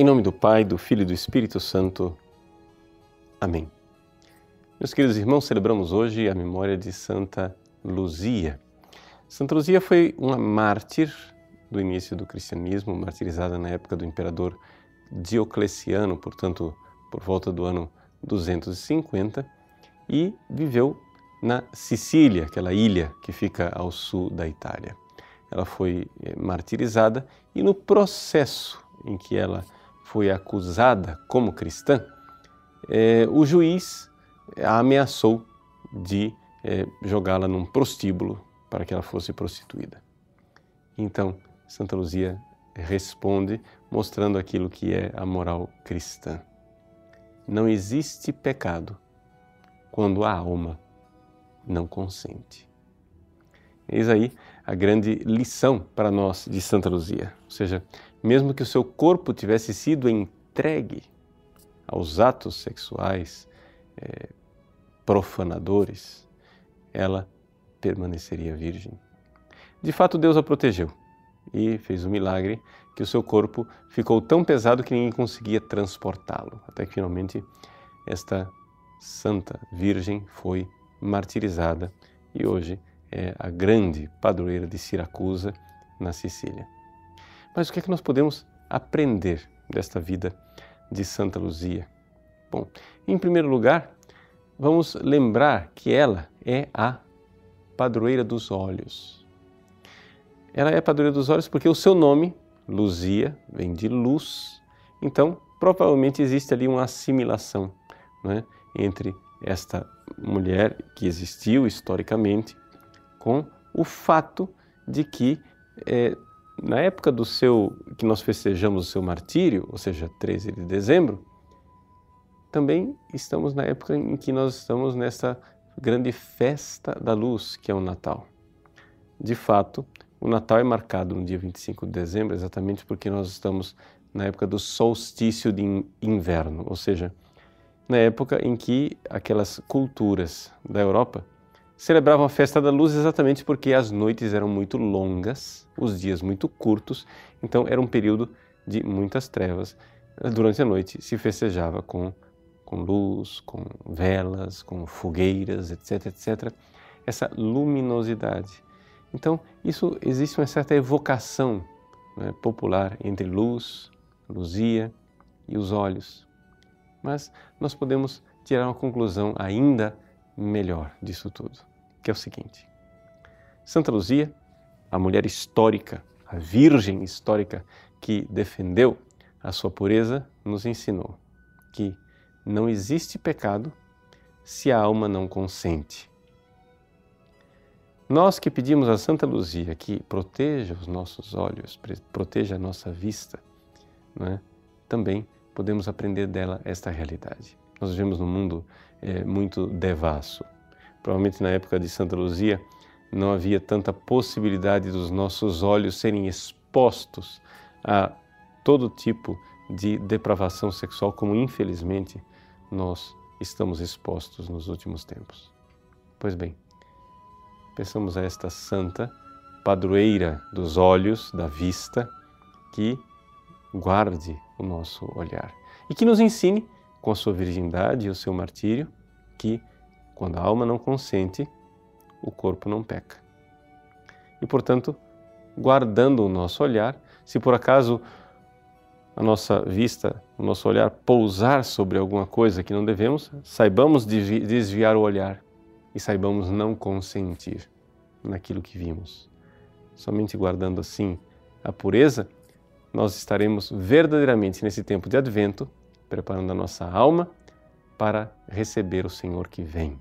Em nome do Pai, do Filho e do Espírito Santo. Amém. Meus queridos irmãos, celebramos hoje a memória de Santa Luzia. Santa Luzia foi uma mártir do início do cristianismo, martirizada na época do imperador Diocleciano, portanto, por volta do ano 250, e viveu na Sicília, aquela ilha que fica ao sul da Itália. Ela foi eh, martirizada e no processo em que ela foi acusada como cristã, eh, o juiz a ameaçou de eh, jogá-la num prostíbulo para que ela fosse prostituída. Então, Santa Luzia responde mostrando aquilo que é a moral cristã. Não existe pecado quando a alma não consente. Eis aí a grande lição para nós de Santa Luzia. Ou seja, mesmo que o seu corpo tivesse sido entregue aos atos sexuais é, profanadores, ela permaneceria virgem. De fato, Deus a protegeu e fez um milagre que o seu corpo ficou tão pesado que ninguém conseguia transportá-lo, até que finalmente esta santa virgem foi martirizada e hoje é a grande padroeira de Siracusa, na Sicília. Mas o que é que nós podemos aprender desta vida de Santa Luzia? Bom, em primeiro lugar, vamos lembrar que ela é a padroeira dos olhos. Ela é a padroeira dos olhos porque o seu nome, Luzia, vem de luz. Então, provavelmente existe ali uma assimilação né, entre esta mulher que existiu historicamente com o fato de que é, na época do seu que nós festejamos o seu martírio, ou seja, 13 de dezembro, também estamos na época em que nós estamos nessa grande festa da luz, que é o Natal. De fato, o Natal é marcado no dia 25 de dezembro exatamente porque nós estamos na época do solstício de inverno, ou seja, na época em que aquelas culturas da Europa celebravam a festa da luz exatamente porque as noites eram muito longas, os dias muito curtos, então era um período de muitas trevas. Durante a noite se festejava com, com luz, com velas, com fogueiras, etc, etc. Essa luminosidade. Então, isso existe uma certa evocação né, popular entre luz, luzia e os olhos. Mas nós podemos tirar uma conclusão ainda melhor disso tudo, que é o seguinte: Santa Luzia, a mulher histórica, a virgem histórica que defendeu a sua pureza, nos ensinou que não existe pecado se a alma não consente. Nós que pedimos a Santa Luzia que proteja os nossos olhos, proteja a nossa vista, é? também podemos aprender dela esta realidade. Nós vivemos num mundo é, muito devasso. Provavelmente na época de Santa Luzia não havia tanta possibilidade dos nossos olhos serem expostos a todo tipo de depravação sexual, como infelizmente nós estamos expostos nos últimos tempos. Pois bem, pensamos a esta santa padroeira dos olhos, da vista, que guarde o nosso olhar e que nos ensine, com a sua virgindade e o seu martírio, que quando a alma não consente, o corpo não peca. E, portanto, guardando o nosso olhar, se por acaso a nossa vista, o nosso olhar pousar sobre alguma coisa que não devemos, saibamos desviar o olhar e saibamos não consentir naquilo que vimos. Somente guardando assim a pureza, nós estaremos verdadeiramente nesse tempo de advento preparando a nossa alma para receber o Senhor que vem,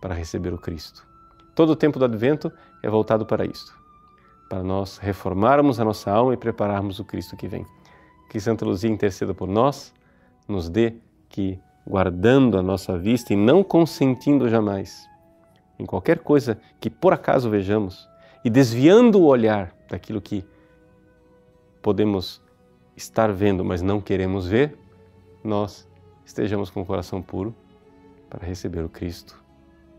para receber o Cristo. Todo o tempo do advento é voltado para isto, para nós reformarmos a nossa alma e prepararmos o Cristo que vem. Que Santa Luzia interceda por nós, nos dê que, guardando a nossa vista e não consentindo jamais em qualquer coisa que por acaso vejamos e desviando o olhar daquilo que podemos estar vendo, mas não queremos ver, nós estejamos com o coração puro para receber o Cristo,